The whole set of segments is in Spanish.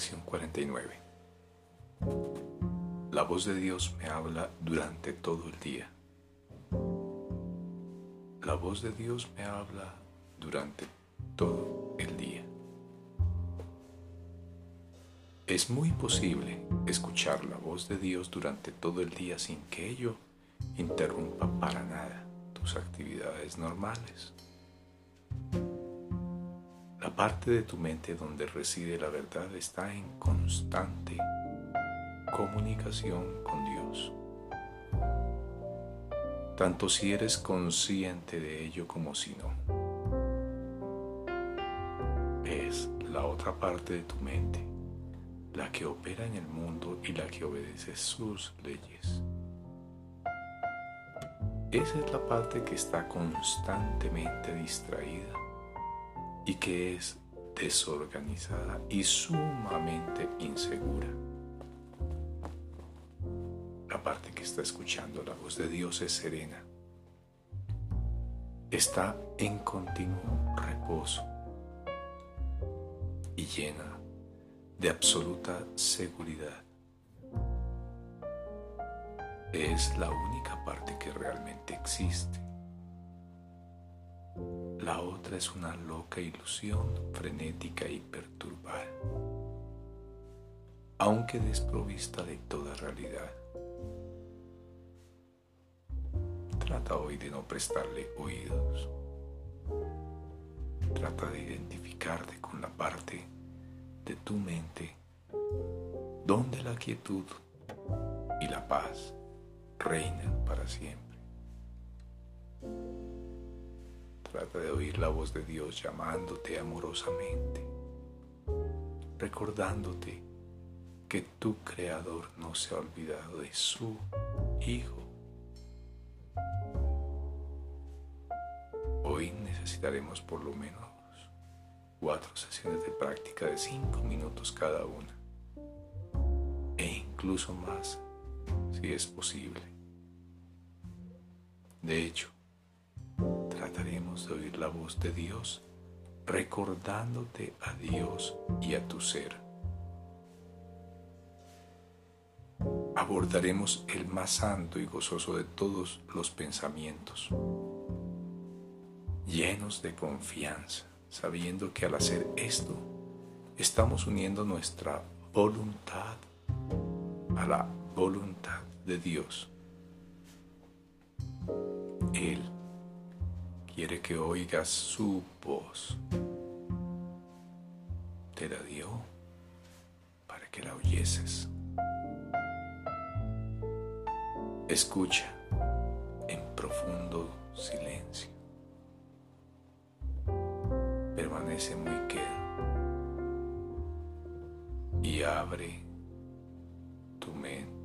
Lección 49. La voz de Dios me habla durante todo el día. La voz de Dios me habla durante todo el día. Es muy posible escuchar la voz de Dios durante todo el día sin que ello interrumpa para nada tus actividades normales. La parte de tu mente donde reside la verdad está en constante comunicación con Dios. Tanto si eres consciente de ello como si no. Es la otra parte de tu mente, la que opera en el mundo y la que obedece sus leyes. Esa es la parte que está constantemente distraída y que es desorganizada y sumamente insegura. La parte que está escuchando la voz de Dios es serena. Está en continuo reposo y llena de absoluta seguridad. Es la única parte que realmente existe. La otra es una loca ilusión frenética y perturbada, aunque desprovista de toda realidad. Trata hoy de no prestarle oídos. Trata de identificarte con la parte de tu mente donde la quietud y la paz reinan para siempre. Trata de oír la voz de Dios llamándote amorosamente, recordándote que tu Creador no se ha olvidado de su Hijo. Hoy necesitaremos por lo menos cuatro sesiones de práctica de cinco minutos cada una, e incluso más si es posible. De hecho, de oír la voz de Dios recordándote a Dios y a tu ser. Abordaremos el más santo y gozoso de todos los pensamientos, llenos de confianza, sabiendo que al hacer esto estamos uniendo nuestra voluntad a la voluntad de Dios. Él quiere que oigas su voz. Te la dio para que la oyeses. Escucha en profundo silencio. Permanece muy quedo y abre tu mente.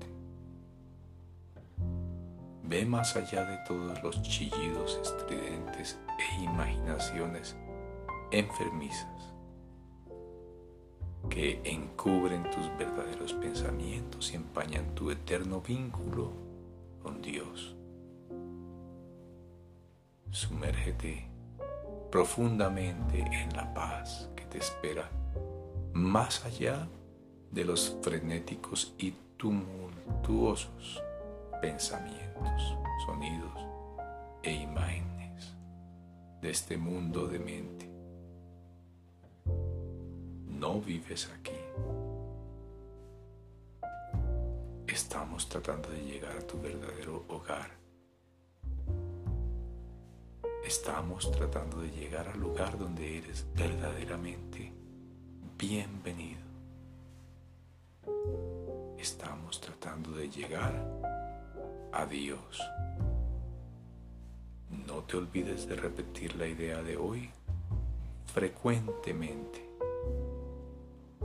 Ve más allá de todos los chillidos estridentes e imaginaciones enfermizas que encubren tus verdaderos pensamientos y empañan tu eterno vínculo con Dios. Sumérgete profundamente en la paz que te espera más allá de los frenéticos y tumultuosos pensamientos, sonidos e imágenes de este mundo de mente. No vives aquí. Estamos tratando de llegar a tu verdadero hogar. Estamos tratando de llegar al lugar donde eres verdaderamente bienvenido. Estamos tratando de llegar a Dios. No te olvides de repetir la idea de hoy frecuentemente.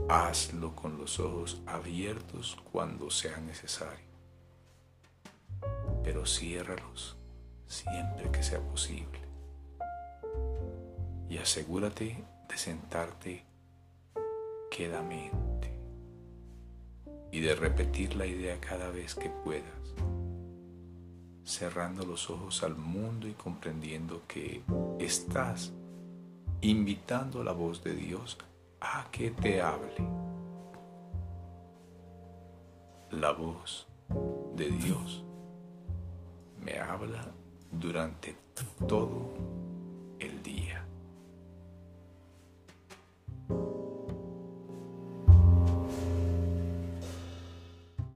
Hazlo con los ojos abiertos cuando sea necesario, pero ciérralos siempre que sea posible. Y asegúrate de sentarte quedamente y de repetir la idea cada vez que puedas cerrando los ojos al mundo y comprendiendo que estás invitando la voz de Dios a que te hable. La voz de Dios me habla durante todo